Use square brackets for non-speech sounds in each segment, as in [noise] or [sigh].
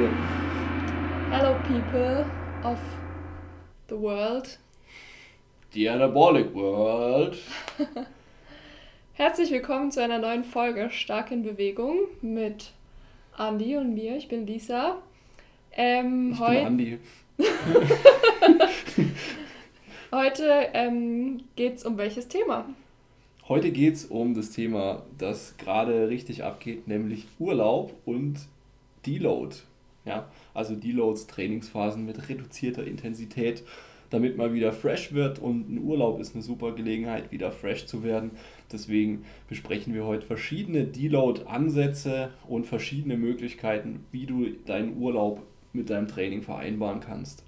doing? Hello, people of the world. The Anabolic World. [laughs] Herzlich willkommen zu einer neuen Folge Stark in Bewegung mit Andi und mir. Ich bin Lisa. Ähm, Ich bin Andi. [laughs] heute ähm, geht es um welches Thema? Heute geht es um das Thema, das gerade richtig abgeht, nämlich Urlaub und Deload. Ja, also Deloads, Trainingsphasen mit reduzierter Intensität, damit man wieder fresh wird und ein Urlaub ist eine super Gelegenheit, wieder fresh zu werden. Deswegen besprechen wir heute verschiedene Deload-Ansätze und verschiedene Möglichkeiten, wie du deinen Urlaub mit deinem Training vereinbaren kannst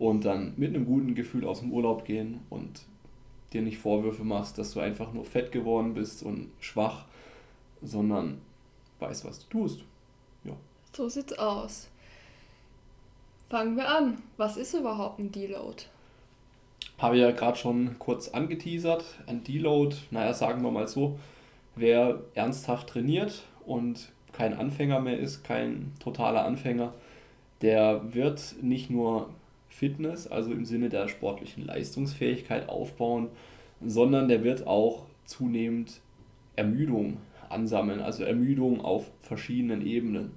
und dann mit einem guten Gefühl aus dem Urlaub gehen und dir nicht Vorwürfe machst, dass du einfach nur fett geworden bist und schwach, sondern weißt, was du tust. So sieht's aus. Fangen wir an. Was ist überhaupt ein Deload? Habe ich ja gerade schon kurz angeteasert. Ein Deload, naja, sagen wir mal so, wer ernsthaft trainiert und kein Anfänger mehr ist, kein totaler Anfänger, der wird nicht nur Fitness, also im Sinne der sportlichen Leistungsfähigkeit aufbauen, sondern der wird auch zunehmend Ermüdung ansammeln, also Ermüdung auf verschiedenen Ebenen.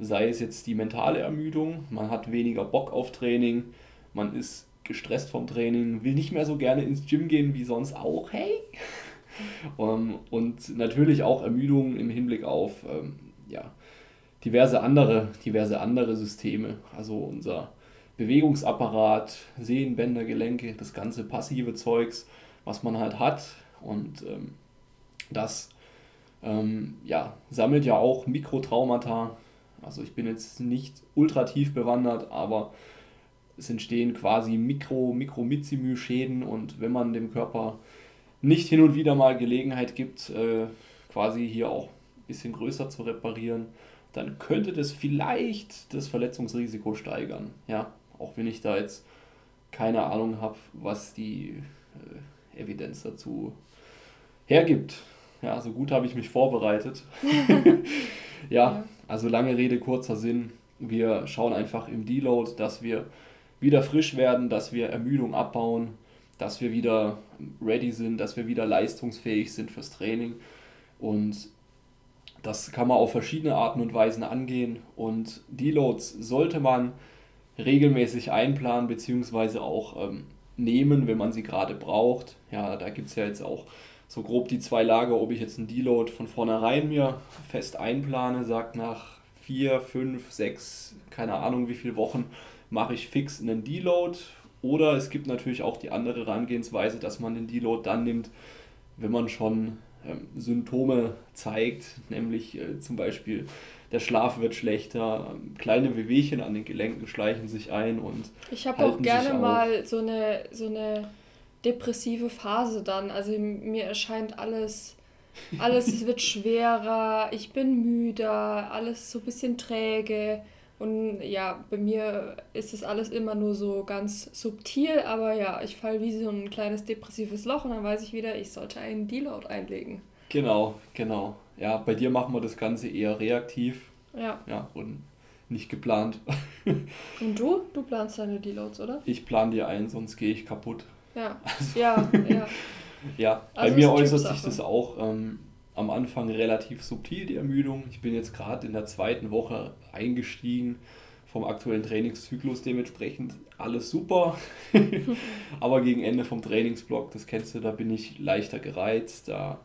Sei es jetzt die mentale Ermüdung, man hat weniger Bock auf Training, man ist gestresst vom Training, will nicht mehr so gerne ins Gym gehen wie sonst auch, hey. Um, [laughs] und natürlich auch Ermüdung im Hinblick auf ähm, ja, diverse andere, diverse andere Systeme. Also unser Bewegungsapparat, Sehnen, Bänder, Gelenke, das ganze passive Zeugs, was man halt hat. Und ähm, das ähm, ja, sammelt ja auch Mikrotraumata. Also ich bin jetzt nicht ultra tief bewandert, aber es entstehen quasi Mikro, Mikro-Mizimü-Schäden und wenn man dem Körper nicht hin und wieder mal Gelegenheit gibt, äh, quasi hier auch ein bisschen größer zu reparieren, dann könnte das vielleicht das Verletzungsrisiko steigern. Ja, auch wenn ich da jetzt keine Ahnung habe, was die äh, Evidenz dazu hergibt. Ja, so gut habe ich mich vorbereitet. [laughs] [laughs] Ja. Also lange Rede, kurzer Sinn. Wir schauen einfach im Deload, dass wir wieder frisch werden, dass wir Ermüdung abbauen, dass wir wieder ready sind, dass wir wieder leistungsfähig sind fürs Training. Und das kann man auf verschiedene Arten und Weisen angehen. Und Deloads sollte man regelmäßig einplanen bzw. auch ähm, nehmen, wenn man sie gerade braucht. Ja, da gibt es ja jetzt auch so grob die zwei Lager, ob ich jetzt einen Deload von vornherein mir fest einplane, sagt nach vier, fünf, sechs, keine Ahnung wie viele Wochen mache ich fix einen Deload. Oder es gibt natürlich auch die andere Herangehensweise, dass man den Deload dann nimmt, wenn man schon ähm, Symptome zeigt, nämlich äh, zum Beispiel der Schlaf wird schlechter, ähm, kleine Wehwehchen an den Gelenken schleichen sich ein und Ich habe auch gerne mal so eine, so eine depressive Phase dann. Also mir erscheint alles, alles es wird schwerer, ich bin müder, alles so ein bisschen träge. Und ja, bei mir ist es alles immer nur so ganz subtil, aber ja, ich falle wie so ein kleines depressives Loch und dann weiß ich wieder, ich sollte einen Deload einlegen. genau, genau. Ja, bei dir machen wir das Ganze eher reaktiv, Ja. ja, und nicht geplant. [laughs] Und du? Du planst deine Deloads, oder? Ich plane dir ein, sonst gehe ich kaputt. Ja. Ja, [laughs] ja. Ja, bei Also mir äußert sich das auch ähm, am Anfang relativ subtil, die Ermüdung. Ich bin jetzt gerade in der zweiten Woche eingestiegen vom aktuellen Trainingszyklus, dementsprechend alles super. [laughs] Aber gegen Ende vom Trainingsblock, das kennst du, da bin ich leichter gereizt, da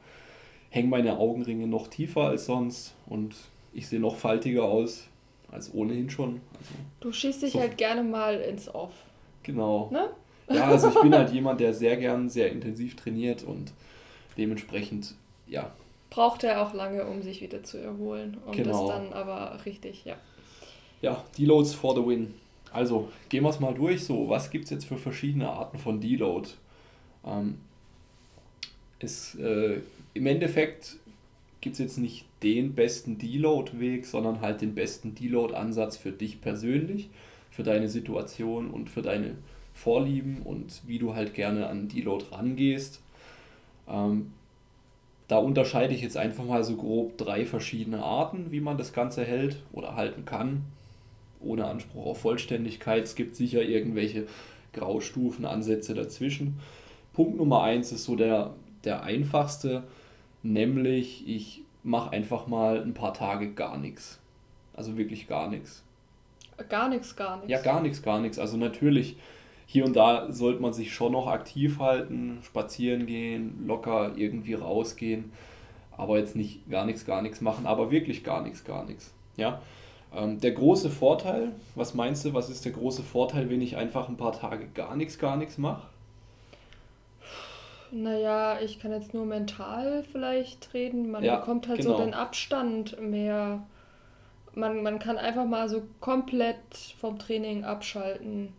hängen meine Augenringe noch tiefer als sonst und ich sehe noch faltiger aus als ohnehin schon. Also, Du schießt dich So. halt gerne mal ins Off. genau. Ne? Ja, also ich bin halt jemand, der sehr gern sehr intensiv trainiert und dementsprechend, ja, braucht er auch lange, um sich wieder zu erholen. Und Genau. das dann aber richtig, ja. ja, Deloads for the win. Also, gehen wir es mal durch. So, was gibt es jetzt für verschiedene Arten von Deload? Ähm, es, äh, Im Endeffekt gibt es jetzt nicht den besten Deload-Weg, sondern halt den besten Deload-Ansatz für dich persönlich, für deine Situation und für deine Vorlieben und wie du halt gerne an Deload rangehst. Ähm, da unterscheide ich jetzt einfach mal so grob drei verschiedene Arten, wie man das Ganze hält oder halten kann. ohne Anspruch auf Vollständigkeit. Es gibt sicher irgendwelche Graustufen, Ansätze dazwischen. Punkt Nummer eins ist so der, der einfachste, nämlich ich mache einfach mal ein paar Tage gar nichts. Also wirklich gar nichts. Gar nichts, gar nichts. Ja, gar nichts, gar nichts. Also natürlich, hier und da sollte man sich schon noch aktiv halten, spazieren gehen, locker irgendwie rausgehen, aber jetzt nicht gar nichts, gar nichts machen, aber wirklich gar nichts, gar nichts. Ja. Ähm, der große Vorteil, was meinst du, was ist der große Vorteil, wenn ich einfach ein paar Tage gar nichts, gar nichts mache? Naja, ich kann jetzt nur mental vielleicht reden. Man ja, bekommt halt genau. so den Abstand mehr. Man, man kann einfach mal so komplett vom Training abschalten.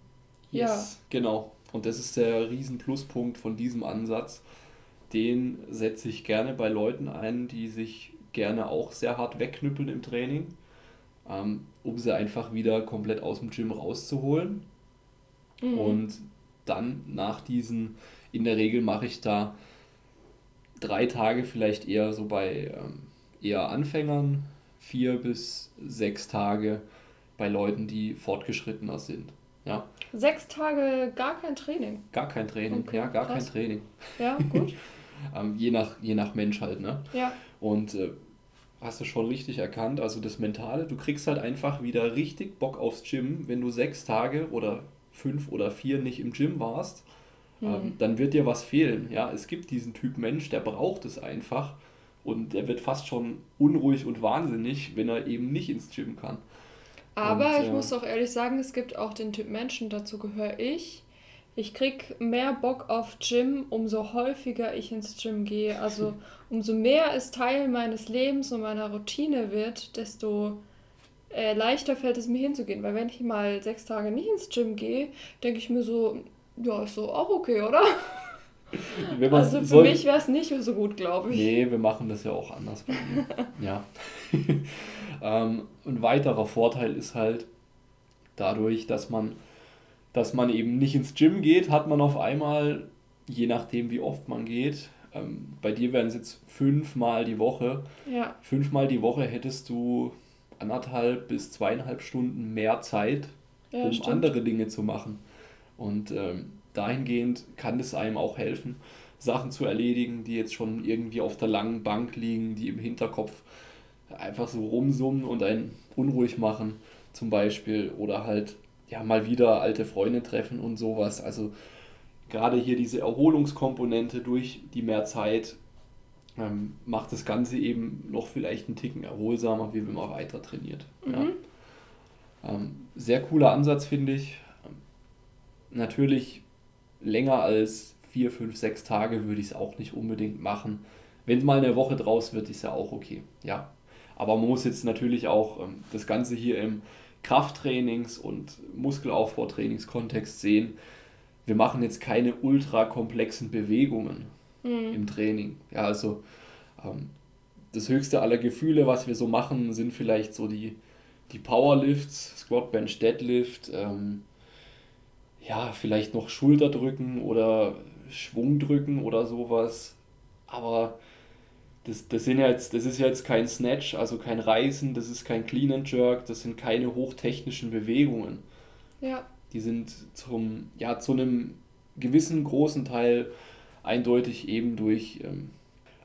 Yes, ja. genau. Und das ist der riesen Pluspunkt von diesem Ansatz. Den setze ich gerne bei Leuten ein, die sich gerne auch sehr hart wegknüppeln im Training, ähm, um sie einfach wieder komplett aus dem Gym rauszuholen. Mhm. Und dann nach diesen in der Regel mache ich da drei Tage vielleicht eher so bei ähm, eher Anfängern, vier bis sechs Tage bei Leuten, die fortgeschrittener sind. Ja. Sechs Tage gar kein Training. Gar kein Training, okay, ja, gar krass. kein Training. Ja, gut. [laughs] ähm, je, nach, je nach Mensch halt, ne? Ja. Und äh, hast du schon richtig erkannt, also das Mentale, du kriegst halt einfach wieder richtig Bock aufs Gym, wenn du sechs Tage oder fünf oder vier nicht im Gym warst mhm. dann wird dir was fehlen. Ja, es gibt diesen Typ Mensch, der braucht es einfach und der wird fast schon unruhig und wahnsinnig, wenn er eben nicht ins Gym kann. Aber und, ich äh, muss auch ehrlich sagen, es gibt auch den Typ Menschen, dazu gehöre ich. Ich krieg mehr Bock auf Gym, umso häufiger ich ins Gym gehe. Also [laughs] umso mehr es Teil meines Lebens und meiner Routine wird, desto äh, leichter fällt es mir hinzugehen. Weil wenn ich mal sechs Tage nicht ins Gym gehe, denke ich mir so, ja, ist so auch okay, oder? Also für soll... mich wäre es nicht so gut, glaube ich. Nee, wir machen das ja auch anders. [laughs] ja. [laughs] ähm, ein weiterer Vorteil ist halt dadurch, dass man, dass man eben nicht ins Gym geht, hat man auf einmal, je nachdem wie oft man geht, ähm, bei dir wären es jetzt fünfmal die Woche. Ja. Fünfmal die Woche hättest du anderthalb bis zweieinhalb Stunden mehr Zeit, ja, um stimmt. andere Dinge zu machen. Und ähm, dahingehend kann es einem auch helfen, Sachen zu erledigen, die jetzt schon irgendwie auf der langen Bank liegen, die im Hinterkopf einfach so rumsummen und einen unruhig machen, zum Beispiel. Oder halt ja mal wieder alte Freunde treffen und sowas. Also gerade hier diese Erholungskomponente durch die mehr Zeit ähm, macht das Ganze eben noch vielleicht einen Ticken erholsamer, wie wenn man weiter trainiert. Mhm. Ja. Ähm, sehr cooler Ansatz, finde ich natürlich länger als vier, fünf, sechs Tage würde ich es auch nicht unbedingt machen. Wenn mal eine Woche draus wird, ist ja auch okay. Ja. Aber man muss jetzt natürlich auch ähm, das Ganze hier im Krafttrainings- und Muskelaufbautrainingskontext sehen. Wir machen jetzt keine ultra komplexen Bewegungen mhm. im Training. Ja, also ähm, das höchste aller Gefühle, was wir so machen, sind vielleicht so die, die Powerlifts, Squat, Bench, Deadlift, ähm, ja, vielleicht noch Schulterdrücken oder Schwungdrücken oder sowas. Aber das, das, sind ja jetzt, das ist ja jetzt kein Snatch, also kein Reißen, das ist kein Clean and Jerk, das sind keine hochtechnischen Bewegungen. Ja. Die sind zum, ja, zu einem gewissen großen Teil eindeutig eben durch, ähm,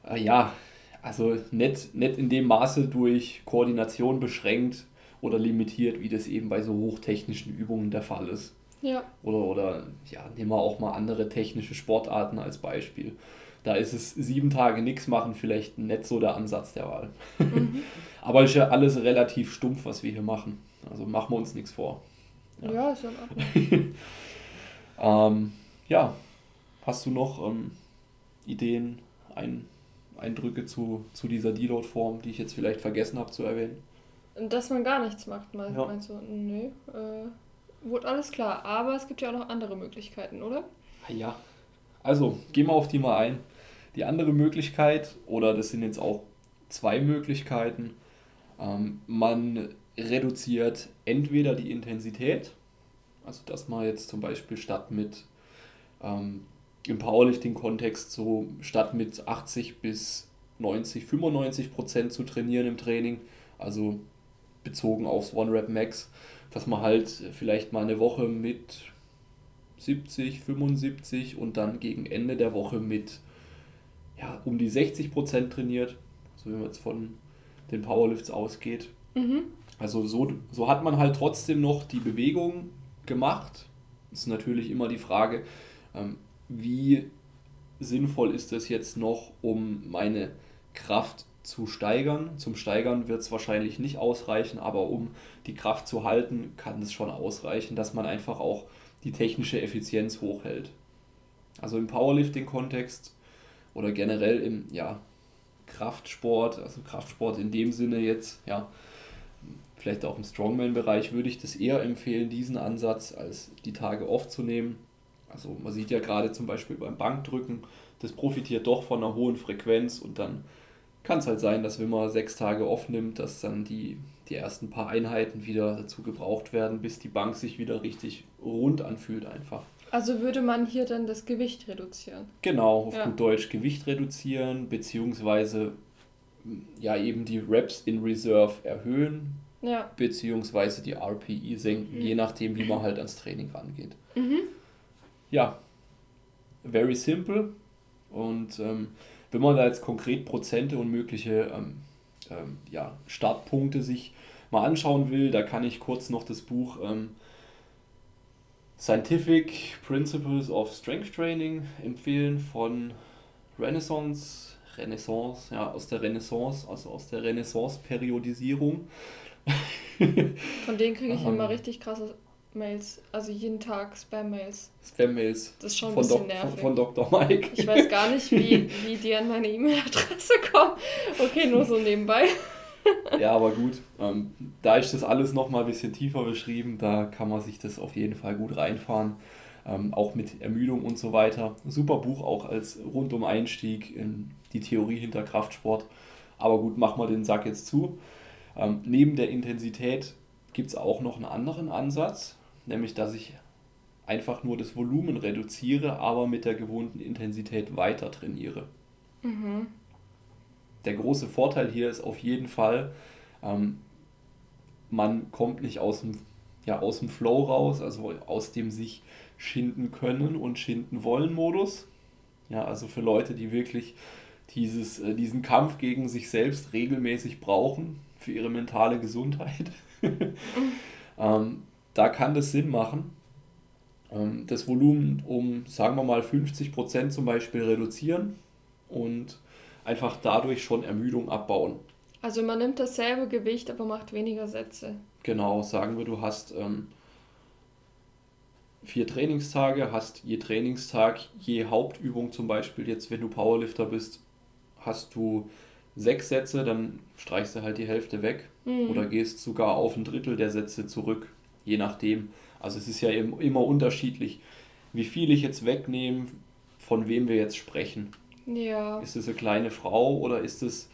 äh, ja, also nicht, nicht in dem Maße durch Koordination beschränkt oder limitiert, wie das eben bei so hochtechnischen Übungen der Fall ist. Ja. Oder, oder ja, nehmen wir auch mal andere technische Sportarten als Beispiel. Da ist es sieben Tage nichts machen vielleicht nicht so der Ansatz der Wahl. Mhm. [laughs] Aber ist ja alles relativ stumpf, was wir hier machen. Also machen wir uns nichts vor. Ja, ja ist ja in [laughs] ähm, Ja, hast du noch ähm, Ideen, ein, Eindrücke zu, zu dieser Deload-Form, die ich jetzt vielleicht vergessen habe zu erwähnen? Dass man gar nichts macht, meinst ja. du? Nö. Äh Wurde alles klar, aber es gibt ja auch noch andere Möglichkeiten, oder? Ja. Also, gehen wir auf die mal ein. Die andere Möglichkeit, oder das sind jetzt auch zwei Möglichkeiten, ähm, man reduziert entweder die Intensität, also dass man jetzt zum Beispiel statt mit ähm, im Powerlifting-Kontext so statt mit 80 bis 90, 95 Prozent zu trainieren im Training, also bezogen aufs One Rep Max, dass man halt vielleicht mal eine Woche mit 70, 75 und dann gegen Ende der Woche mit ja, um die 60 Prozent trainiert, so wie man jetzt von den Powerlifts ausgeht. Mhm. Also so, so hat man halt trotzdem noch die Bewegung gemacht. Ist natürlich immer die Frage, ähm, wie sinnvoll ist das jetzt noch, um meine Kraft zu steigern. Zum Steigern wird es wahrscheinlich nicht ausreichen, aber um die Kraft zu halten, kann es schon ausreichen, dass man einfach auch die technische Effizienz hochhält. Also im Powerlifting-Kontext oder generell im ja, Kraftsport, also Kraftsport in dem Sinne jetzt, ja, vielleicht auch im Strongman-Bereich würde ich das eher empfehlen, diesen Ansatz als die Tage aufzunehmen. Also man sieht ja gerade zum Beispiel beim Bankdrücken, das profitiert doch von einer hohen Frequenz und dann kann es halt sein, dass wenn man sechs Tage off nimmt, dass dann die, die ersten paar Einheiten wieder dazu gebraucht werden, bis die Bank sich wieder richtig rund anfühlt einfach. Also würde man hier dann das Gewicht reduzieren? Genau, auf ja. gut Deutsch Gewicht reduzieren, beziehungsweise ja eben die Reps in Reserve erhöhen, ja. beziehungsweise die RPI senken, mhm. je nachdem, wie man halt ans Training rangeht. Mhm. Ja, very simple. Und ähm, wenn man da jetzt konkret Prozente und mögliche ähm, ähm, ja, Startpunkte sich mal anschauen will, da kann ich kurz noch das Buch ähm, Scientific Principles of Strength Training empfehlen von Renaissance, Renaissance, ja, aus der Renaissance, also aus der Renaissance-Periodisierung. Von denen kriege ich [laughs] immer richtig krasse Mails, also jeden Tag Spam-Mails. Spam-Mails. Das ist schon ein von bisschen nervig. Von, von Dr. Mike. Ich weiß gar nicht, wie, [laughs] wie die an meine E-Mail-Adresse kommen. Okay, nur so nebenbei. ja, aber gut. Ähm, da ist das alles nochmal ein bisschen tiefer beschrieben. Da kann man sich das auf jeden Fall gut reinfahren. Ähm, auch mit Ermüdung und so weiter. Super Buch auch als rundum Einstieg in die Theorie hinter Kraftsport. Aber gut, machen wir den Sack jetzt zu. Ähm, neben der Intensität gibt es auch noch einen anderen Ansatz nämlich dass ich einfach nur das Volumen reduziere, aber mit der gewohnten Intensität weiter trainiere. Mhm. Der große Vorteil hier ist auf jeden Fall, ähm, man kommt nicht aus dem, ja, aus dem Flow raus, also aus dem sich schinden können und schinden wollen Modus. Ja, also für Leute, die wirklich dieses, äh, diesen Kampf gegen sich selbst regelmäßig brauchen, für ihre mentale Gesundheit. [laughs] ähm, da kann das Sinn machen, ähm, das Volumen um, sagen wir mal, 50% zum Beispiel reduzieren und einfach dadurch schon Ermüdung abbauen. Also man nimmt dasselbe Gewicht, aber macht weniger Sätze. Genau, sagen wir, du hast ähm, vier Trainingstage, hast je Trainingstag, je Hauptübung zum Beispiel, jetzt wenn du Powerlifter bist, hast du sechs Sätze, dann streichst du halt die Hälfte weg mhm. oder gehst sogar auf ein Drittel der Sätze zurück je nachdem. Also es ist ja immer unterschiedlich, wie viel ich jetzt wegnehme, von wem wir jetzt sprechen. Ja. Ist es eine kleine Frau oder ist es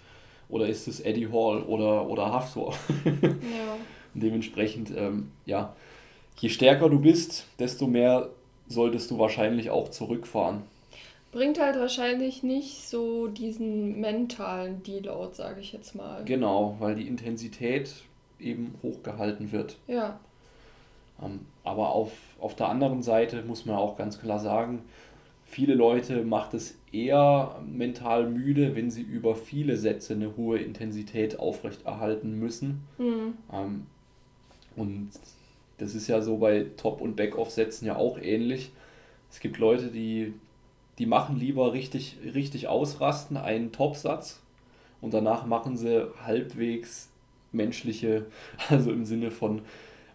oder ist es Eddie Hall oder, oder Haftor? [laughs] ja. Dementsprechend, ähm, ja, je stärker du bist, desto mehr solltest du wahrscheinlich auch zurückfahren. Bringt halt wahrscheinlich nicht so diesen mentalen Deload, sage ich jetzt mal. Genau, weil die Intensität eben hochgehalten wird. Ja. Ähm, aber auf, auf der anderen Seite muss man auch ganz klar sagen, viele Leute macht es eher mental müde, wenn sie über viele Sätze eine hohe Intensität aufrechterhalten müssen. Mhm. Ähm, und das ist ja so bei Top- und Back-Off-Sätzen ja auch ähnlich. Es gibt Leute, die, die machen lieber richtig, richtig ausrasten, einen Top-Satz und danach machen sie halbwegs menschliche, [laughs] also im Sinne von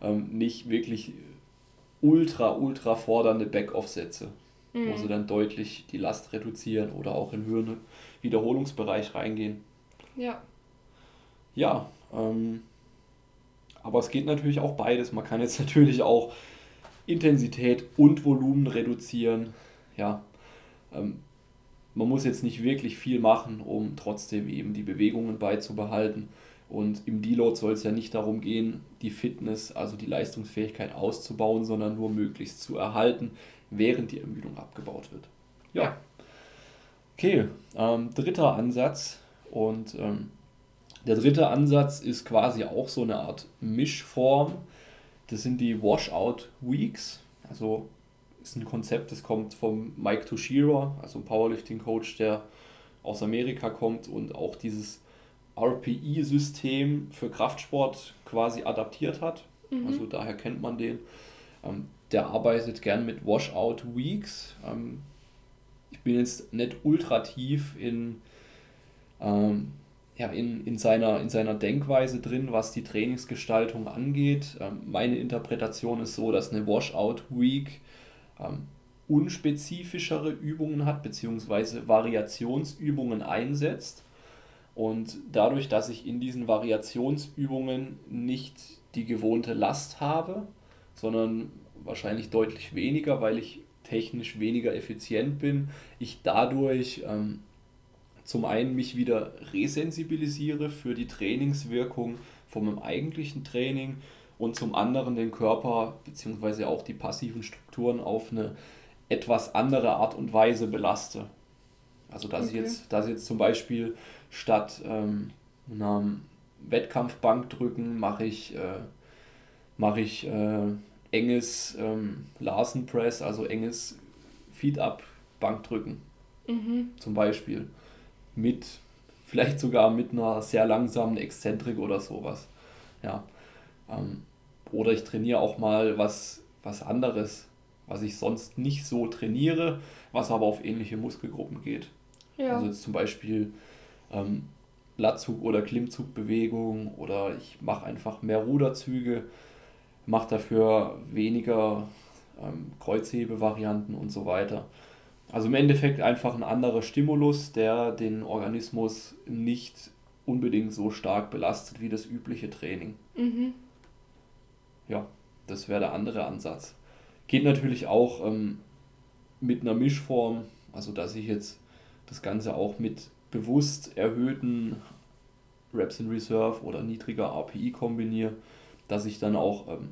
ähm, nicht wirklich ultra, ultra fordernde Back-Off-Sätze, mhm. wo sie dann deutlich die Last reduzieren oder auch in höheren Wiederholungsbereich reingehen. Ja. Ja, ähm, aber es geht natürlich auch beides. Man kann jetzt [laughs] natürlich auch Intensität und Volumen reduzieren. Ja, ähm, man muss jetzt nicht wirklich viel machen, um trotzdem eben die Bewegungen beizubehalten. Und im Deload soll es ja nicht darum gehen, die Fitness, also die Leistungsfähigkeit auszubauen, sondern nur möglichst zu erhalten, während die Ermüdung abgebaut wird. Ja. Okay, ähm, dritter Ansatz und ähm, Der dritte Ansatz ist quasi auch so eine Art Mischform. Das sind die Washout Weeks. Also ist ein Konzept, das kommt vom Mike Toshiro, also ein Powerlifting-Coach, der aus Amerika kommt und auch dieses RPI-System für Kraftsport quasi adaptiert hat. Mhm. Also daher kennt man den. Ähm, der arbeitet gern mit Washout Weeks. Ähm, ich bin jetzt nicht ultra tief in, ähm, ja, in, in, seiner, in seiner Denkweise drin, was die Trainingsgestaltung angeht. Ähm, meine Interpretation ist so, dass eine Washout Week ähm, unspezifischere Übungen hat, beziehungsweise Variationsübungen einsetzt. Und dadurch, dass ich in diesen Variationsübungen nicht die gewohnte Last habe, sondern wahrscheinlich deutlich weniger, weil ich technisch weniger effizient bin, ich dadurch ähm, zum einen mich wieder resensibilisiere für die Trainingswirkung von meinem eigentlichen Training und zum anderen den Körper bzw. auch die passiven Strukturen auf eine etwas andere Art und Weise belaste. Also dass okay. ich jetzt, dass ich jetzt zum Beispiel statt ähm, einer Wettkampfbankdrücken mache ich, äh, mache ich äh, enges ähm, Larsen Press, also enges Feed-Up Bankdrücken. Mhm. Zum Beispiel. Mit, vielleicht sogar mit einer sehr langsamen Exzentrik oder sowas. Ja. Ähm, oder ich trainiere auch mal was, was anderes, was ich sonst nicht so trainiere, was aber auf ähnliche Muskelgruppen geht. Ja. Also jetzt zum Beispiel ähm, Lattzug- oder Klimmzugbewegung oder ich mache einfach mehr Ruderzüge, mache dafür weniger ähm, Kreuzhebevarianten und so weiter. Also im Endeffekt einfach ein anderer Stimulus, der den Organismus nicht unbedingt so stark belastet wie das übliche Training. Mhm. Ja, das wäre der andere Ansatz. Geht natürlich auch ähm, mit einer Mischform, also dass ich jetzt das Ganze auch mit bewusst erhöhten Reps in Reserve oder niedriger RPI kombiniere, dass ich dann auch ähm,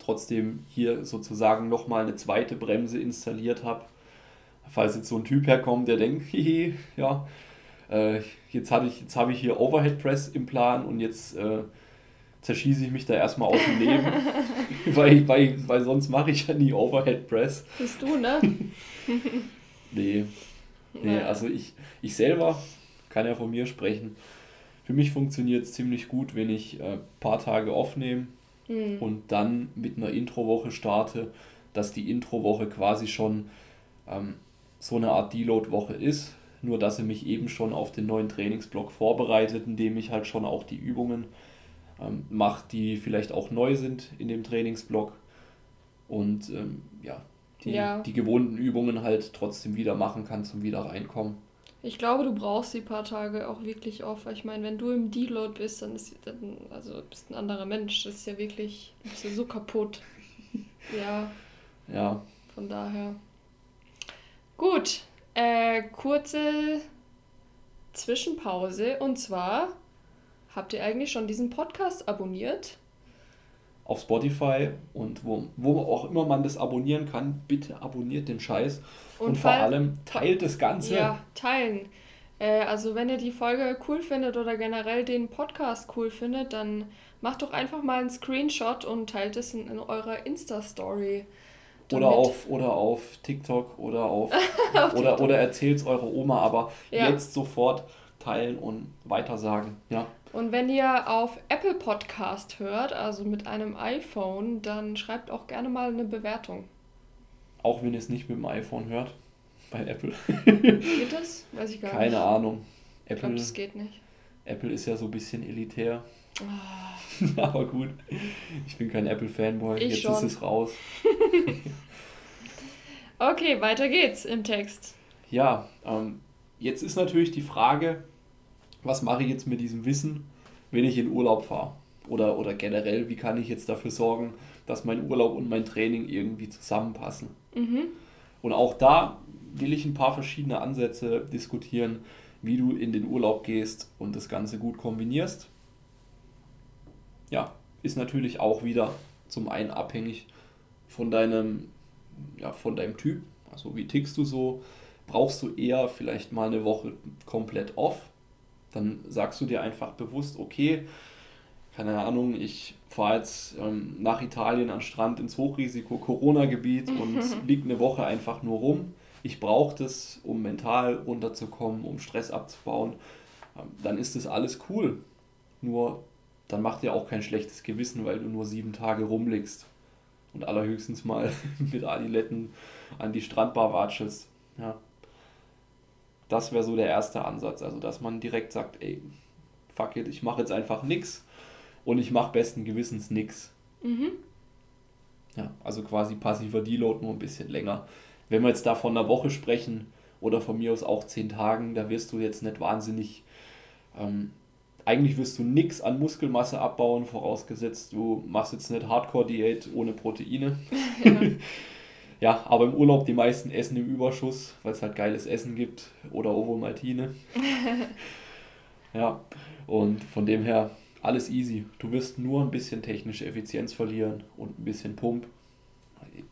trotzdem hier sozusagen nochmal eine zweite Bremse installiert habe. Falls jetzt so ein Typ herkommt, der denkt, [laughs] hihi, ja, äh, jetzt, ich, jetzt habe ich hier Overhead Press im Plan und jetzt äh, zerschieße ich mich da erstmal aus dem Leben, [laughs] weil, weil, weil sonst mache ich ja nie Overhead Press. Bist du, ne? [laughs] nee. Nee, also ich, ich selber kann ja von mir sprechen. Für mich funktioniert es ziemlich gut, wenn ich ein äh, paar Tage aufnehme mhm. und dann mit einer Introwoche starte, dass die Introwoche quasi schon ähm, so eine Art Deload-Woche ist, nur dass sie mich eben schon auf den neuen Trainingsblock vorbereitet, indem ich halt schon auch die Übungen ähm, mache, die vielleicht auch neu sind in dem Trainingsblock. Und ähm, ja, die, ja. die gewohnten Übungen halt trotzdem wieder machen kann zum wieder reinkommen. Ich glaube, du brauchst die paar Tage auch wirklich auf. Ich meine, wenn du im Deload bist, dann ist dann, also bist ein anderer Mensch. Das ist ja wirklich, bist ja so kaputt. [laughs] ja. Ja. Von daher. Gut. Äh, kurze Zwischenpause. Und zwar, habt ihr eigentlich schon diesen Podcast abonniert? Auf Spotify und wo, wo auch immer man das abonnieren kann, bitte abonniert den Scheiß und, und vor allem teilt das Ganze. Ja, teilen. Äh, also wenn ihr die Folge cool findet oder generell den Podcast cool findet, dann macht doch einfach mal einen Screenshot und teilt es in, in eurer Insta-Story. Oder auf, oder auf TikTok oder auf, [laughs] auf oder, oder erzählt es eurer Oma, aber ja. jetzt sofort teilen und weitersagen. Ja. Und wenn ihr auf Apple Podcast hört, also mit einem iPhone, dann schreibt auch gerne mal eine Bewertung. Auch wenn ihr es nicht mit dem iPhone hört, bei Apple. Geht das? Weiß ich gar Keine nicht. Keine Ahnung. Apple, ich glaube, das geht nicht. Apple ist ja so ein bisschen elitär. Oh. [laughs] Aber gut, ich bin kein Apple-Fanboy. Jetzt schon. ist es raus. [laughs] okay, weiter geht's im Text. Ja, ähm, jetzt ist natürlich die Frage, was mache ich jetzt mit diesem Wissen, wenn ich in Urlaub fahre? Oder, oder generell, wie kann ich jetzt dafür sorgen, dass mein Urlaub und mein Training irgendwie zusammenpassen? Mhm. Und auch da will ich ein paar verschiedene Ansätze diskutieren, wie du in den Urlaub gehst und das Ganze gut kombinierst. Ja, ist natürlich auch wieder zum einen abhängig von deinem, ja, von deinem Typ. Also wie tickst du so? Brauchst du eher vielleicht mal eine Woche komplett off? Dann sagst du dir einfach bewusst, okay, keine Ahnung, ich fahre jetzt ähm, nach Italien an Strand ins Hochrisiko-Corona-Gebiet und [laughs] liege eine Woche einfach nur rum. Ich brauche das, um mental runterzukommen, um Stress abzubauen. Ähm, dann ist das alles cool. Nur dann macht dir auch kein schlechtes Gewissen, weil du nur sieben Tage rumliegst und allerhöchstens mal [laughs] mit Adiletten an die Strandbar watschelst. Ja. Das wäre so der erste Ansatz. Also, dass man direkt sagt, ey, fuck it, ich mache jetzt einfach nichts und ich mache besten Gewissens nichts. Mhm. Ja, also quasi passiver Deload nur ein bisschen länger. Wenn wir jetzt da von einer Woche sprechen oder von mir aus auch zehn Tagen, da wirst du jetzt nicht wahnsinnig, ähm, eigentlich wirst du nichts an Muskelmasse abbauen, vorausgesetzt du machst jetzt nicht Hardcore-Diät ohne Proteine. [laughs] Ja. [laughs] ja, aber im Urlaub die meisten essen im Überschuss, weil es halt geiles Essen gibt oder Ovomaltine. [laughs] ja, und von dem her alles easy. Du wirst nur ein bisschen technische Effizienz verlieren und ein bisschen Pump.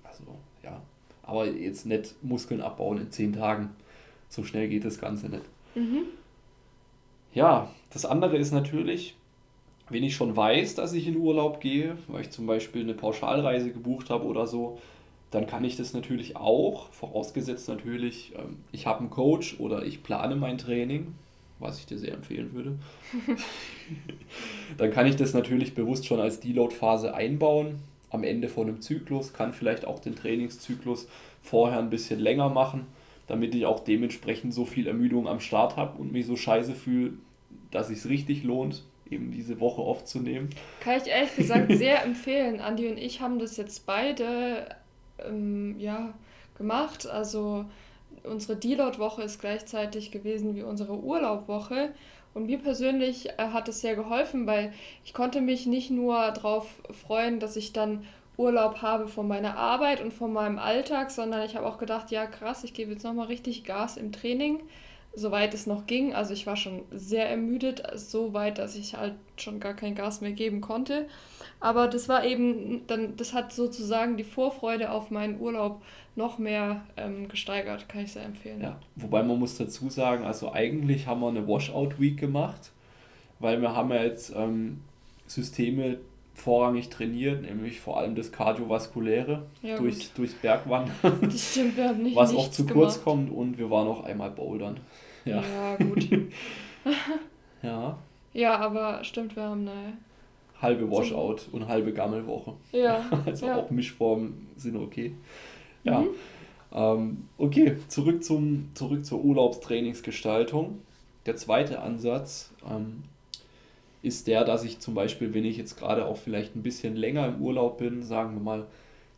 Also, ja. Aber jetzt nicht Muskeln abbauen in zehn Tagen. So schnell geht das Ganze nicht. Mhm. Ja, das andere ist natürlich, wenn ich schon weiß, dass ich in Urlaub gehe, weil ich zum Beispiel eine Pauschalreise gebucht habe oder so, dann kann ich das natürlich auch, vorausgesetzt natürlich, ähm, ich habe einen Coach oder ich plane mein Training, was ich dir sehr empfehlen würde, [laughs] dann kann ich das natürlich bewusst schon als Deload-Phase einbauen. Am Ende von einem Zyklus, kann vielleicht auch den Trainingszyklus vorher ein bisschen länger machen, damit ich auch dementsprechend so viel Ermüdung am Start habe und mich so scheiße fühle, dass es sich richtig lohnt, eben diese Woche aufzunehmen. Kann ich ehrlich gesagt sehr empfehlen. Andi und ich haben das jetzt beide ähm, ja, gemacht. Also unsere Deload-Woche ist gleichzeitig gewesen wie unsere Urlaubwoche. Und mir persönlich äh, hat es sehr geholfen, weil ich konnte mich nicht nur darauf freuen, dass ich dann Urlaub habe von meiner Arbeit und von meinem Alltag, sondern ich habe auch gedacht, ja krass, ich gebe jetzt nochmal richtig Gas im Training, soweit es noch ging. Also ich war schon sehr ermüdet, so weit, dass ich halt schon gar kein Gas mehr geben konnte. Aber das war eben, dann, das hat sozusagen die Vorfreude auf meinen Urlaub noch mehr ähm, gesteigert, kann ich sehr empfehlen. Ja, wobei man muss dazu sagen, also eigentlich haben wir eine Washout-Week gemacht, weil wir haben ja jetzt ähm, Systeme vorrangig trainiert, nämlich vor allem das Kardiovaskuläre ja, durch, durchs Bergwandern. Das stimmt, wir haben nicht Was auch zu kurz gemacht. kommt und wir waren auch einmal bouldern. Ja, ja gut. [laughs] ja. Ja, aber stimmt, wir haben eine halbe Washout so. und halbe Gammelwoche. Ja. [laughs] Also ja. auch Mischformen sind okay. Ja. Mhm. Ähm, okay, zurück, zum, zurück zur Urlaubstrainingsgestaltung. Der zweite Ansatz ähm, ist der, dass ich zum Beispiel, wenn ich jetzt gerade auch vielleicht ein bisschen länger im Urlaub bin, sagen wir mal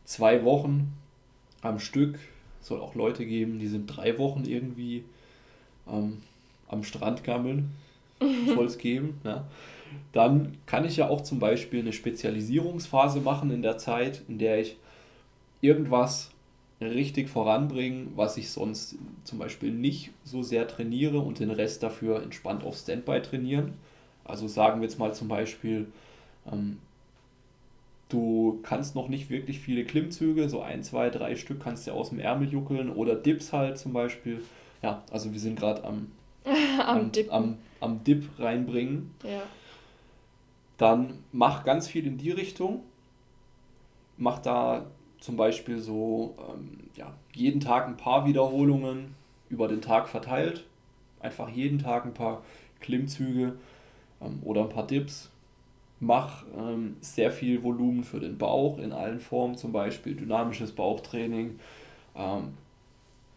zwei Wochen am Stück, soll auch Leute geben, die sind drei Wochen irgendwie ähm, am Strand gammeln, soll es geben. Ja. Dann kann ich ja auch zum Beispiel eine Spezialisierungsphase machen in der Zeit, in der ich irgendwas richtig voranbringen, was ich sonst zum Beispiel nicht so sehr trainiere und den Rest dafür entspannt auf Standby trainieren. Also sagen wir jetzt mal zum Beispiel, ähm, du kannst noch nicht wirklich viele Klimmzüge, so ein, zwei, drei Stück kannst du aus dem Ärmel juckeln oder Dips halt zum Beispiel. Ja, also wir sind gerade am, [laughs] am, am, Dip. am, am Dip reinbringen. Ja. Dann mach ganz viel in die Richtung. Mach da zum Beispiel so ähm, ja, jeden Tag ein paar Wiederholungen über den Tag verteilt. Einfach jeden Tag ein paar Klimmzüge ähm, oder ein paar Dips. Mach ähm, sehr viel Volumen für den Bauch in allen Formen, zum Beispiel dynamisches Bauchtraining,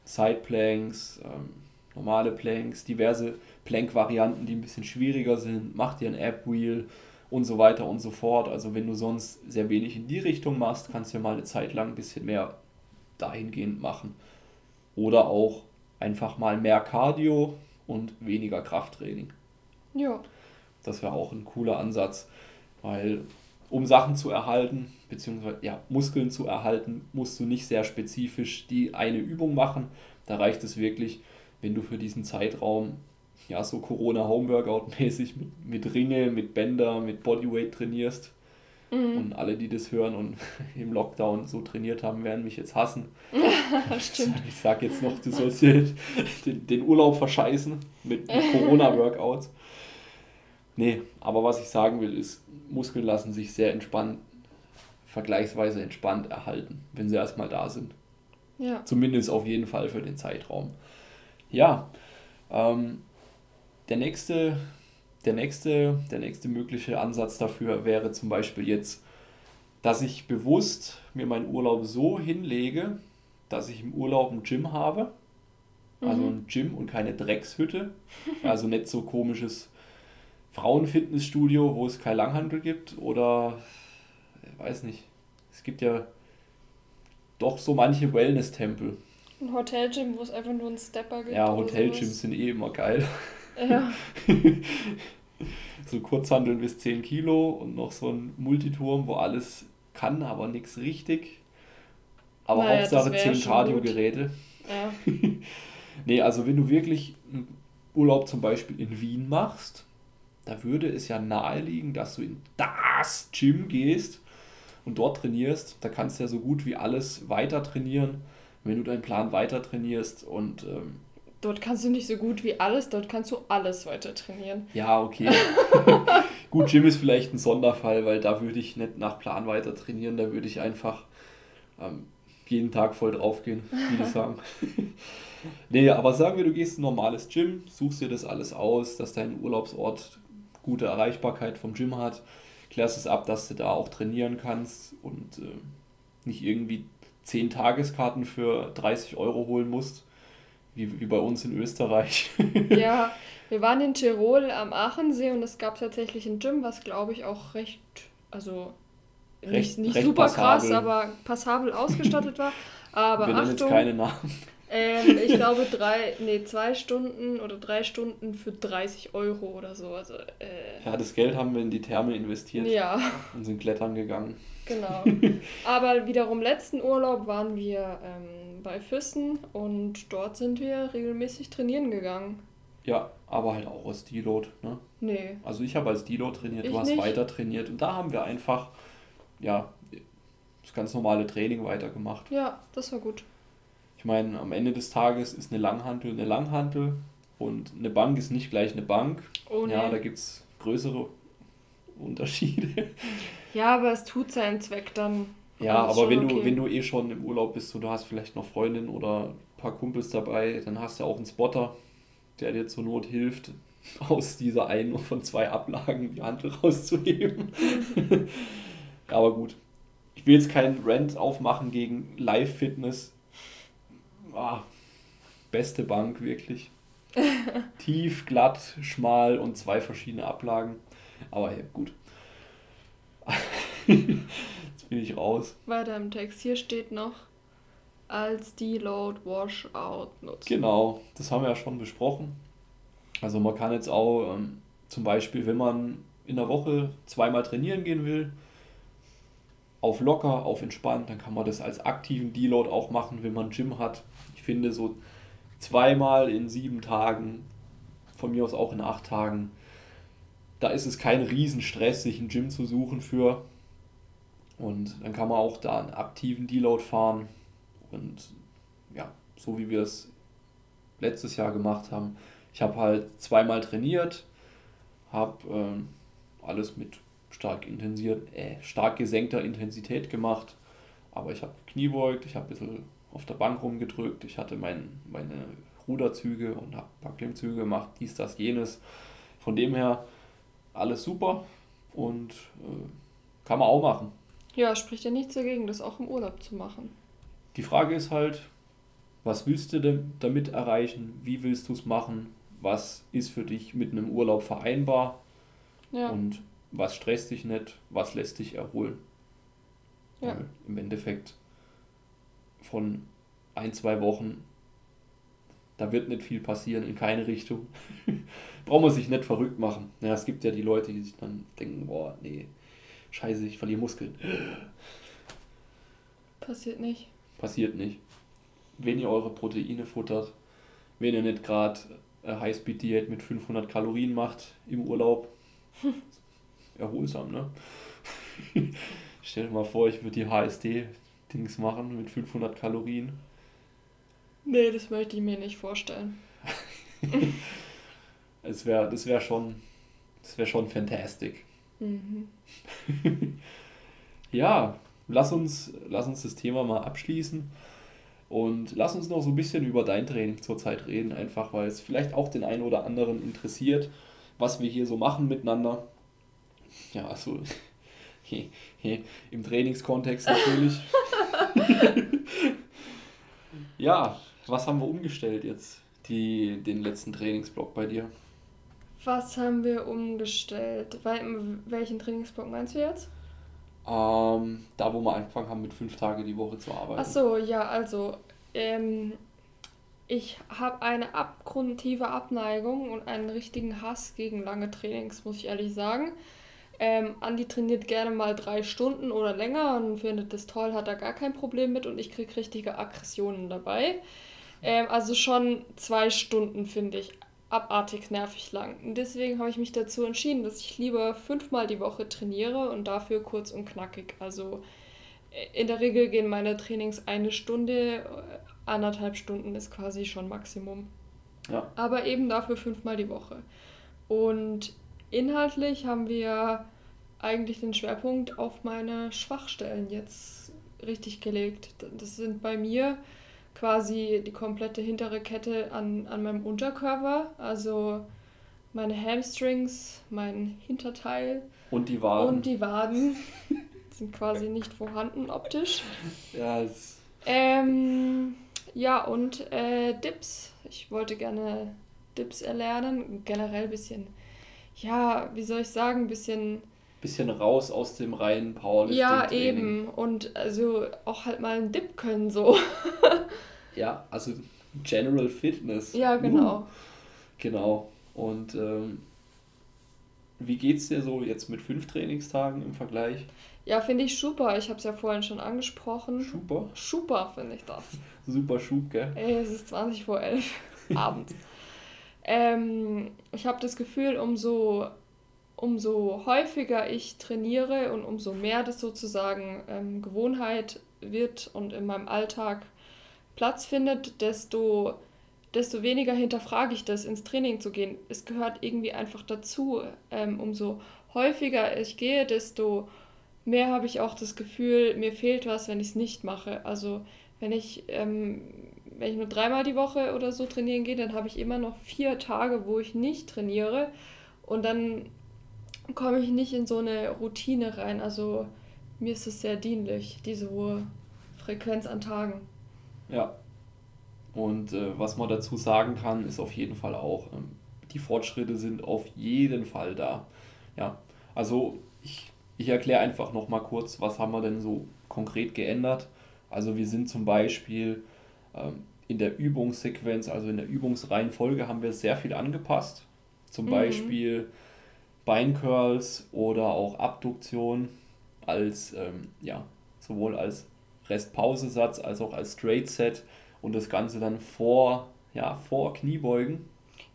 ähm, Sideplanks, ähm, normale Planks, diverse Plank-Varianten, die ein bisschen schwieriger sind. Mach dir ein Ab-Wheel und so weiter und so fort. Also wenn du sonst sehr wenig in die Richtung machst, kannst du ja mal eine Zeit lang ein bisschen mehr dahingehend machen. Oder auch einfach mal mehr Cardio und weniger Krafttraining. Ja. Das wäre auch ein cooler Ansatz, weil um Sachen zu erhalten, beziehungsweise ja, Muskeln zu erhalten, musst du nicht sehr spezifisch die eine Übung machen. Da reicht es wirklich, wenn du für diesen Zeitraum ja, so Corona-Homeworkout-mäßig mit, mit Ringe, mit Bänder, mit Bodyweight trainierst. Mhm. Und alle, die das hören und [laughs] im Lockdown so trainiert haben, werden mich jetzt hassen. [laughs] Stimmt. Ich sag jetzt noch, du sollst dir den, den Urlaub verscheißen mit, mit [laughs] Corona-Workouts. Nee, aber was ich sagen will, ist, Muskeln lassen sich sehr entspannt, vergleichsweise entspannt erhalten, wenn sie erstmal da sind. Ja. Zumindest auf jeden Fall für den Zeitraum. Ja, ähm, der nächste, der nächste, der nächste mögliche Ansatz dafür wäre zum Beispiel jetzt, dass ich bewusst mir meinen Urlaub so hinlege, dass ich im Urlaub ein Gym habe. Also mhm. ein Gym und keine Dreckshütte. [laughs] Also nicht so komisches Frauenfitnessstudio, wo es kein Langhandel gibt. Oder, ich weiß nicht, es gibt ja doch so manche Wellness-Tempel. Ein Hotelgym, wo es einfach nur einen Stepper gibt. Ja, Hotelgyms sind eh immer geil. Ja. [laughs] so Kurzhandeln bis 10 Kilo und noch so ein Multiturm, wo alles kann, aber nichts richtig. Aber naja, Hauptsache 10 Cardio-Geräte. Ja. [laughs] nee, also wenn du wirklich einen Urlaub zum Beispiel in Wien machst, da würde es ja naheliegen, dass du in das Gym gehst und dort trainierst. Da kannst du ja so gut wie alles weiter trainieren, wenn du deinen Plan weiter trainierst und ähm, Dort kannst du nicht so gut wie alles, dort kannst du alles weiter trainieren. Ja, okay. [laughs] gut, Gym ist vielleicht ein Sonderfall, weil da würde ich nicht nach Plan weiter trainieren, da würde ich einfach ähm, jeden Tag voll draufgehen, wie die [laughs] sagen. nee, aber sagen wir, du gehst in ein normales Gym, suchst dir das alles aus, dass dein Urlaubsort gute Erreichbarkeit vom Gym hat, klärst es ab, dass du da auch trainieren kannst und äh, nicht irgendwie 10 Tageskarten für 30 Euro holen musst wie, wie bei uns in Österreich. [laughs] ja, wir waren in Tirol am Aachensee und es gab tatsächlich ein Gym, was glaube ich auch recht, also recht, nicht, nicht recht super passabel. krass, aber passabel ausgestattet war. Aber wir Achtung, jetzt keine Namen. Ähm, ich glaube drei, nee, zwei Stunden oder drei Stunden für 30 Euro oder so. Also, äh, ja, das Geld haben wir in die Therme investiert. Ja. Und sind klettern gegangen. Genau. [laughs] Aber wiederum letzten Urlaub waren wir ähm, bei Füssen und dort sind wir regelmäßig trainieren gegangen. Ja, aber halt auch als Deload, ne? Nee. Also ich habe als Deload trainiert, ich du hast nicht. weiter trainiert und da haben wir einfach, ja, das ganz normale Training weitergemacht. Ja, das war gut. Ich meine, am Ende des Tages ist eine Langhantel eine Langhantel und eine Bank ist nicht gleich eine Bank. Oh, nee. Ja, da gibt es größere Unterschiede. Ja, aber es tut seinen Zweck dann. Ja, aber wenn okay. du, wenn du eh schon im Urlaub bist und du hast vielleicht noch Freundin oder ein paar Kumpels dabei, dann hast du auch einen Spotter, der dir zur Not hilft, [laughs] aus dieser einen von zwei Ablagen die Handel rauszuheben. [laughs] aber gut. Ich will jetzt keinen Rant aufmachen gegen Live-Fitness. Ah, beste Bank, wirklich. [laughs] Tief, glatt, schmal und zwei verschiedene Ablagen. Aber ja, gut [laughs] bin ich raus. Weiter im Text. Hier steht noch, als Deload Washout nutzen. Genau, das haben wir ja schon besprochen. Also man kann jetzt auch ähm, zum Beispiel, wenn man in der Woche zweimal trainieren gehen will, auf locker, auf entspannt, dann kann man das als aktiven Deload auch machen, wenn man Gym hat. Ich finde so zweimal in sieben Tagen, von mir aus auch in acht Tagen, da ist es kein Riesenstress, sich ein Gym zu suchen für. Und dann kann man auch da einen aktiven Deload fahren. Und ja, so wie wir es letztes Jahr gemacht haben. Ich habe halt zweimal trainiert, habe ähm, alles mit stark intensiert, äh, stark gesenkter Intensität gemacht. Aber ich habe Kniebeugt, ich habe ein bisschen auf der Bank rumgedrückt, ich hatte mein, meine Ruderzüge und habe ein paar Klimmzüge gemacht, dies, das, jenes. Von dem her alles super und äh, kann man auch machen. Ja, spricht ja nichts dagegen, das auch im Urlaub zu machen. Die Frage ist halt, was willst du denn damit erreichen? Wie willst du es machen? Was ist für dich mit einem Urlaub vereinbar? Ja. Und was stresst dich nicht? Was lässt dich erholen? Ja. Im Endeffekt von ein, zwei Wochen, da wird nicht viel passieren in keine Richtung. [laughs] Braucht man sich nicht verrückt machen. Ja, es gibt ja die Leute, die sich dann denken, boah, nee, Scheiße, ich verliere Muskeln. [gasps] Passiert nicht. Passiert nicht. Wenn ihr eure Proteine futtert, wenn ihr nicht gerade Highspeed-Diät mit 500 Kalorien macht im Urlaub, [laughs] erholsam, ne? [laughs] Stell dir mal vor, ich würde die HSD-Dings machen mit 500 Kalorien. Nee, das möchte ich mir nicht vorstellen. [laughs] es wär, das wäre schon Das wäre schon fantastic. Mhm. [laughs] ja, lass uns, lass uns das Thema mal abschließen. Und lass uns noch so ein bisschen über dein Training zurzeit reden, einfach weil es vielleicht auch den einen oder anderen interessiert, was wir hier so machen miteinander. [laughs] Ja, also [laughs] im Trainingskontext natürlich. [laughs] ja, was haben wir umgestellt jetzt, die, den letzten Trainingsblock bei dir? Was haben wir umgestellt? Welchen Trainingsblock meinst du jetzt? Ähm, da, wo wir angefangen haben, mit fünf Tage die Woche zu arbeiten. Ach so, ja, also ähm, ich habe eine abgrundtiefe Abneigung und einen richtigen Hass gegen lange Trainings, muss ich ehrlich sagen. Ähm, Andi trainiert gerne mal drei Stunden oder länger und findet das toll, hat da gar kein Problem mit und ich kriege richtige Aggressionen dabei. Ähm, also schon zwei Stunden finde ich abartig nervig lang. Und deswegen habe ich mich dazu entschieden, dass ich lieber fünfmal die Woche trainiere und dafür kurz und knackig. Also äh, in der Regel gehen meine Trainings eine Stunde, äh, anderthalb Stunden ist quasi schon Maximum. Ja. Aber eben dafür fünfmal die Woche. Und inhaltlich haben wir eigentlich den Schwerpunkt auf meine Schwachstellen jetzt richtig gelegt. Das sind bei mir quasi die komplette hintere Kette an, an meinem Unterkörper, also meine Hamstrings, mein Hinterteil. Und die Waden. Und die Waden [laughs] sind quasi nicht vorhanden optisch. Ja, ähm, ja und äh, Dips. Ich wollte gerne Dips erlernen. Generell ein bisschen, ja, wie soll ich sagen, ein bisschen bisschen raus aus dem reinen Powerlifting. Ja, eben. Und also auch halt mal einen Dip können so. [laughs] ja, also General Fitness. Ja, genau. Uh, genau. Und ähm, wie geht's dir so jetzt mit fünf Trainingstagen im Vergleich? Ja, finde ich super. Ich habe es ja vorhin schon angesprochen. Super? Super finde ich das. [laughs] super Schub, gell? Ey, es ist 20 vor 11 [laughs] abends. Ähm, ich habe das Gefühl, umso umso häufiger ich trainiere und umso mehr das sozusagen ähm, Gewohnheit wird und in meinem Alltag Platz findet, desto, desto weniger hinterfrage ich das, ins Training zu gehen. Es gehört irgendwie einfach dazu. Ähm, umso häufiger ich gehe, desto mehr habe ich auch das Gefühl, mir fehlt was, wenn ich es nicht mache. Also wenn ich, ähm, wenn ich nur dreimal die Woche oder so trainieren gehe, dann habe ich immer noch vier Tage, wo ich nicht trainiere. Und dann komme ich nicht in so eine Routine rein. Also mir ist es sehr dienlich, diese hohe Frequenz an Tagen. Ja. Und äh, was man dazu sagen kann, ist auf jeden Fall auch, ähm, die Fortschritte sind auf jeden Fall da. Ja, also ich, ich erkläre einfach nochmal kurz, was haben wir denn so konkret geändert. Also wir sind zum Beispiel ähm, in der Übungssequenz, also in der Übungsreihenfolge haben wir sehr viel angepasst. Zum mhm. Beispiel Beincurls oder auch Abduktion als, ähm, ja, sowohl als Restpausesatz als auch als Straight Set und das Ganze dann vor, ja, vor Kniebeugen.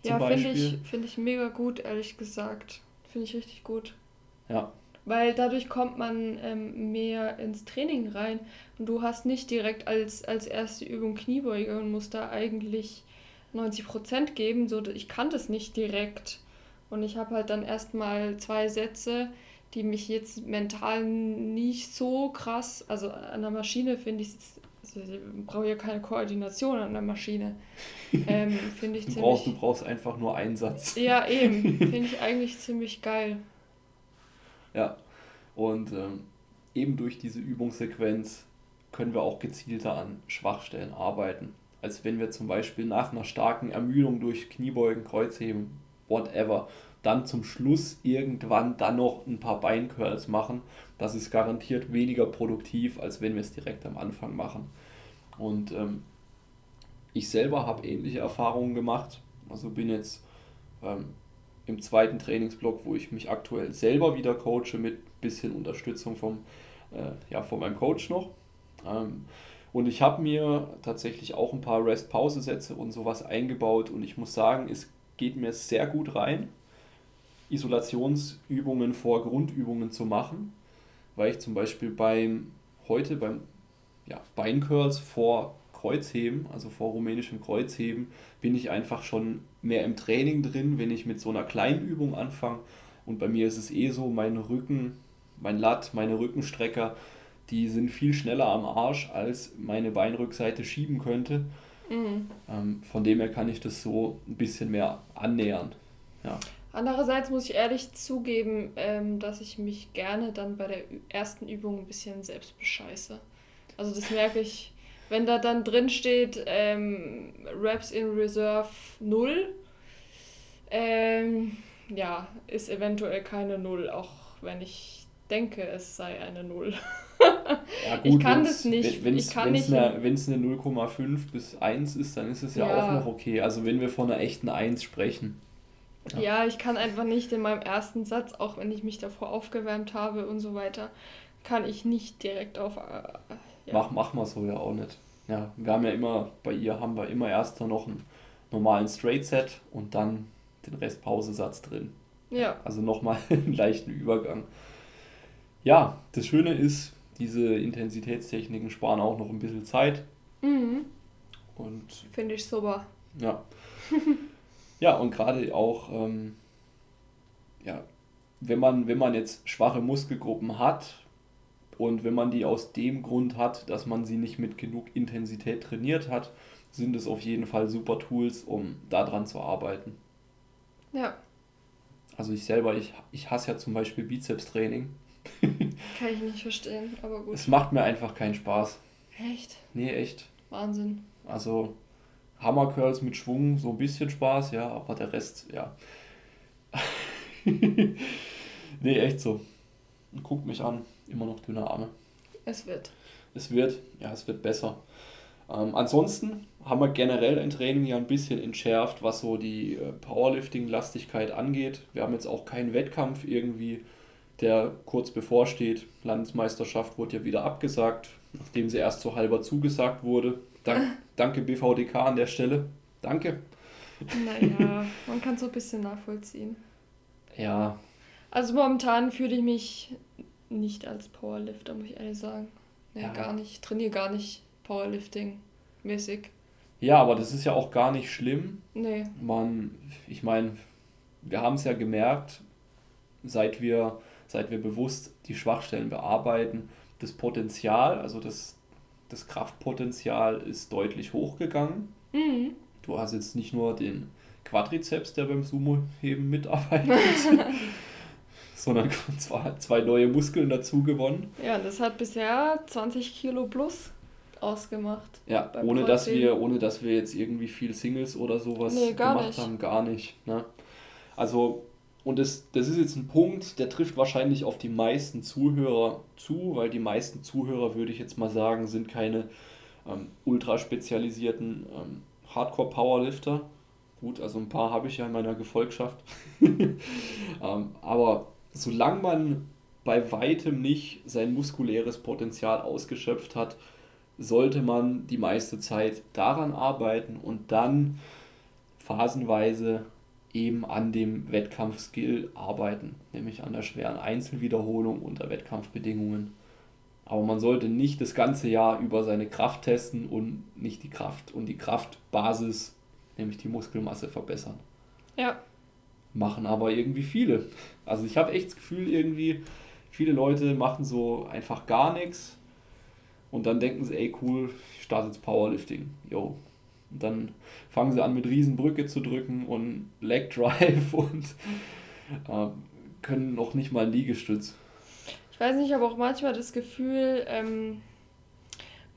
Ja, finde ich, find ich mega gut, ehrlich gesagt. Finde ich richtig gut. Ja. Weil dadurch kommt man ähm, mehr ins Training rein und du hast nicht direkt als, als erste Übung Kniebeuge und musst da eigentlich 90% geben. So, ich kann das nicht direkt. Und ich habe halt dann erstmal zwei Sätze, die mich jetzt mental nicht so krass, also an der Maschine finde ich also ich brauche ja keine Koordination an der Maschine. [laughs] Ähm, finde ich du, ziemlich, brauchst, du brauchst einfach nur einen Satz. Ja, eben. [laughs] Finde ich eigentlich ziemlich geil. Ja, und ähm, eben durch diese Übungssequenz können wir auch gezielter an Schwachstellen arbeiten. Als wenn wir zum Beispiel nach einer starken Ermüdung durch Kniebeugen, Kreuzheben whatever. Dann zum Schluss irgendwann dann noch ein paar Beincurls machen. Das ist garantiert weniger produktiv, als wenn wir es direkt am Anfang machen. Und ähm, ich selber habe ähnliche Erfahrungen gemacht. Also bin jetzt ähm, im zweiten Trainingsblock, wo ich mich aktuell selber wieder coache mit bisschen Unterstützung vom, äh, ja, von meinem Coach noch. Ähm, und ich habe mir tatsächlich auch ein paar Rest-Pause-Sätze und sowas eingebaut und ich muss sagen, es geht mir sehr gut rein, Isolationsübungen vor Grundübungen zu machen, weil ich zum Beispiel beim heute beim ja, Beincurls vor Kreuzheben, also vor rumänischem Kreuzheben, bin ich einfach schon mehr im Training drin, wenn ich mit so einer kleinen Übung anfange, Und bei mir ist es eh so, mein Rücken, mein Latt, meine Rückenstrecker, die sind viel schneller am Arsch, als meine Beinrückseite schieben könnte. Mhm. Ähm, von dem her kann ich das so ein bisschen mehr annähern. Ja. Andererseits muss ich ehrlich zugeben, ähm, dass ich mich gerne dann bei der ersten Übung ein bisschen selbst bescheiße. Also das merke ich, wenn da dann drin steht, ähm, Reps in Reserve 0, ähm, ja, ist eventuell keine 0, auch wenn ich denke, es sei eine 0. Ja, [laughs] gut, ich kann das nicht. Wenn es eine, eine 0,5 bis 1 ist, dann ist es ja, ja, auch noch okay. Also wenn wir von einer echten 1 sprechen. Ja. ja, ich kann einfach nicht in meinem ersten Satz, auch wenn ich mich davor aufgewärmt habe und so weiter, kann ich nicht direkt auf. Ja. Mach, mach mal so ja auch nicht. Ja, wir haben ja immer, bei ihr haben wir immer erst noch einen normalen Straight Set und dann den Rest Pausesatz drin. Ja. Also nochmal [laughs] einen leichten Übergang. Ja, das Schöne ist, diese Intensitätstechniken sparen auch noch ein bisschen Zeit. Mhm. Und finde ich super. Ja. [laughs] ja, und gerade auch, ähm, ja, wenn man, wenn man jetzt schwache Muskelgruppen hat und wenn man die aus dem Grund hat, dass man sie nicht mit genug Intensität trainiert hat, sind es auf jeden Fall super Tools, um daran zu arbeiten. Ja. Also ich selber, ich, ich hasse ja zum Beispiel Bizeps-Training. [laughs] Kann ich nicht verstehen, aber gut. Es macht mir einfach keinen Spaß. Echt? Nee, echt. Wahnsinn. Also Hammer Curls mit Schwung, so ein bisschen Spaß, ja, aber der Rest, ja. [laughs] nee, echt so. Guckt mich an, immer noch dünne Arme. Es wird. Es wird, ja, es wird besser. Ähm, ansonsten haben wir generell ein Training ja ein bisschen entschärft, was so die äh, Powerlifting-Lastigkeit angeht. Wir haben jetzt auch keinen Wettkampf irgendwie der kurz bevorsteht. Landesmeisterschaft wurde ja wieder abgesagt, nachdem sie erst so halber zugesagt wurde. Dank, [laughs] danke BVDK an der Stelle. Danke. Naja, [laughs] man kann so ein bisschen nachvollziehen. Ja. Also momentan fühle ich mich nicht als Powerlifter, muss ich ehrlich sagen. Nee, ja. gar nicht. Ich trainiere gar nicht Powerlifting-mäßig. Ja, aber das ist ja auch gar nicht schlimm. Nee. Man, ich meine, wir haben es ja gemerkt, seit wir seit wir bewusst die Schwachstellen bearbeiten, das Potenzial, also das, das Kraftpotenzial ist deutlich hochgegangen. Mhm. Du hast jetzt nicht nur den Quadrizeps, der beim Sumo-Heben mitarbeitet, [laughs] sondern [laughs] zwei, zwei neue Muskeln dazu gewonnen. Ja, das hat bisher 20 Kilo plus ausgemacht. Ja, ohne dass, wir, ohne dass wir jetzt irgendwie viel Singles oder sowas nee, gemacht nicht. haben, gar nicht. Ne? Also und das, das ist jetzt ein Punkt, der trifft wahrscheinlich auf die meisten Zuhörer zu, weil die meisten Zuhörer, würde ich jetzt mal sagen, sind keine ähm, ultra spezialisierten ähm, Hardcore-Powerlifter. Gut, also ein paar habe ich ja in meiner Gefolgschaft. [laughs] ähm, aber solange man bei weitem nicht sein muskuläres Potenzial ausgeschöpft hat, sollte man die meiste Zeit daran arbeiten und dann phasenweise eben an dem Wettkampfskill arbeiten, nämlich an der schweren Einzelwiederholung unter Wettkampfbedingungen. Aber man sollte nicht das ganze Jahr über seine Kraft testen und nicht die Kraft und die Kraftbasis, nämlich die Muskelmasse verbessern. Ja. Machen aber irgendwie viele. Also ich habe echt das Gefühl, irgendwie, viele Leute machen so einfach gar nichts und dann denken sie, ey cool, ich starte jetzt Powerlifting. Yo, und dann fangen sie an mit Riesenbrücke zu drücken und Leg Drive [laughs] und äh, können noch nicht mal Liegestütz. Ich weiß nicht, ich habe auch manchmal das Gefühl, ähm,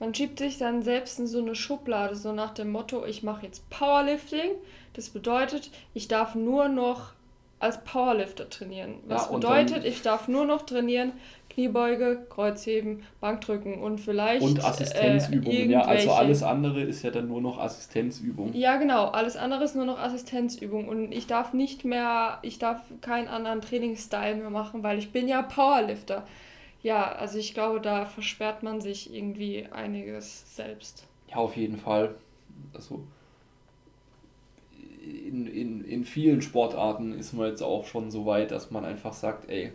man schiebt sich dann selbst in so eine Schublade, so nach dem Motto, ich mache jetzt Powerlifting. Das bedeutet, ich darf nur noch als Powerlifter trainieren. Was ja, bedeutet, ich darf nur noch trainieren, Kniebeuge, Kreuzheben, Bankdrücken und vielleicht. Und Assistenzübungen, äh, ja. Also alles andere ist ja dann nur noch Assistenzübung. Ja, genau. Alles andere ist nur noch Assistenzübung. Und ich darf nicht mehr, ich darf keinen anderen Trainingsstyle mehr machen, weil ich bin ja Powerlifter. Ja, also ich glaube, da versperrt man sich irgendwie einiges selbst. Ja, auf jeden Fall. Also in, in, in vielen Sportarten ist man jetzt auch schon so weit, dass man einfach sagt, ey,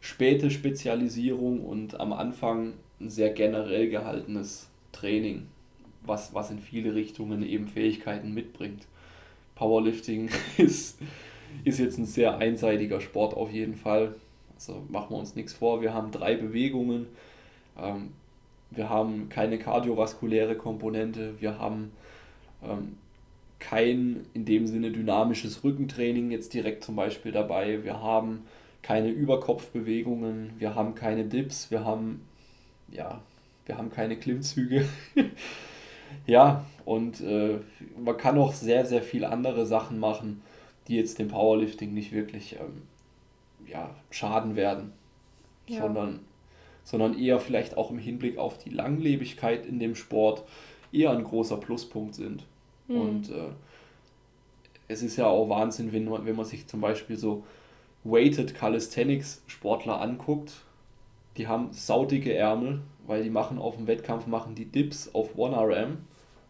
späte Spezialisierung und am Anfang ein sehr generell gehaltenes Training, was, was in viele Richtungen eben Fähigkeiten mitbringt. Powerlifting [laughs] ist ist jetzt ein sehr einseitiger Sport auf jeden Fall. Also machen wir uns nichts vor. Wir haben drei Bewegungen. Ähm, wir haben keine kardiovaskuläre Komponente. Wir haben ähm, kein in dem Sinne dynamisches Rückentraining jetzt direkt zum Beispiel dabei. Wir haben keine Überkopfbewegungen. Wir haben keine Dips. Wir haben ja, wir haben keine Klimmzüge. [laughs] ja, und äh, man kann auch sehr, sehr viel andere Sachen machen, die jetzt dem Powerlifting nicht wirklich ähm, ja, schaden werden, ja. sondern, sondern eher vielleicht auch im Hinblick auf die Langlebigkeit in dem Sport eher ein großer Pluspunkt sind. Mhm. Und äh, es ist ja auch Wahnsinn, wenn man, wenn man sich zum Beispiel so Weighted Calisthenics Sportler anguckt, die haben saudicke Ärmel, weil die machen auf dem Wettkampf machen die Dips auf 1RM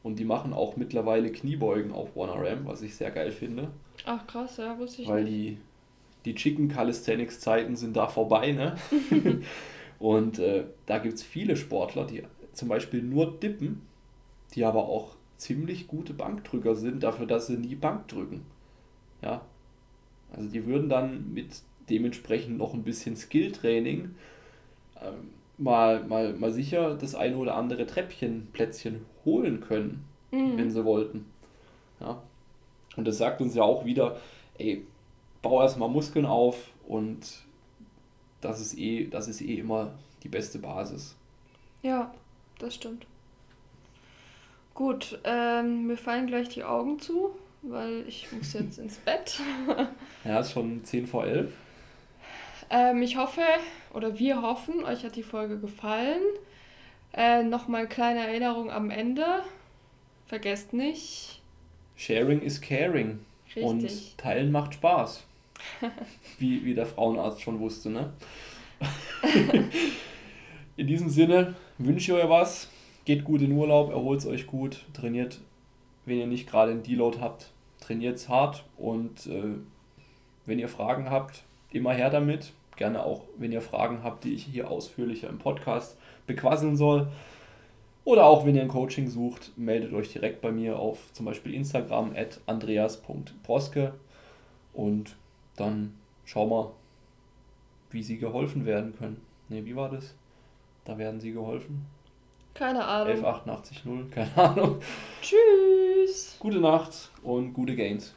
und die machen auch mittlerweile Kniebeugen auf 1RM, was ich sehr geil finde. Ach krass, ja, wusste ich Weil nicht. die, die Chicken Calisthenics Zeiten sind da vorbei, ne? [laughs] und äh, da gibt es viele Sportler, die zum Beispiel nur dippen, die aber auch ziemlich gute Bankdrücker sind, dafür, dass sie nie Bank drücken. Ja. Also die würden dann mit dementsprechend noch ein bisschen Skilltraining ähm, mal, mal, mal sicher das eine oder andere Treppchenplätzchen holen können, mhm. wenn sie wollten. Ja. Und das sagt uns ja auch wieder, ey, bau erstmal Muskeln auf und das ist eh, das ist eh immer die beste Basis. Ja, das stimmt. Gut, ähm, mir fallen gleich die Augen zu, weil ich muss jetzt ins Bett. [laughs] ja, ist schon 10 vor 11. Ähm, ich hoffe, oder wir hoffen, euch hat die Folge gefallen. Äh, Nochmal kleine Erinnerung am Ende. Vergesst nicht. Sharing is caring. Richtig. Und teilen macht Spaß. [laughs] wie, wie der Frauenarzt schon wusste, ne? [laughs] in diesem Sinne wünsche ich euch was. Geht gut in Urlaub, erholt euch gut, trainiert, wenn ihr nicht gerade einen Deload habt, trainiert hart und äh, wenn ihr Fragen habt, immer her damit. Gerne auch, wenn ihr Fragen habt, die ich hier ausführlicher im Podcast bequasseln soll. Oder auch, wenn ihr ein Coaching sucht, meldet euch direkt bei mir auf zum Beispiel Instagram at andreas.broske und dann schauen wir, wie sie geholfen werden können. Ne, wie war das? Da werden sie geholfen. Keine Ahnung. 11880, keine Ahnung. Tschüss. Gute Nacht und gute Gains.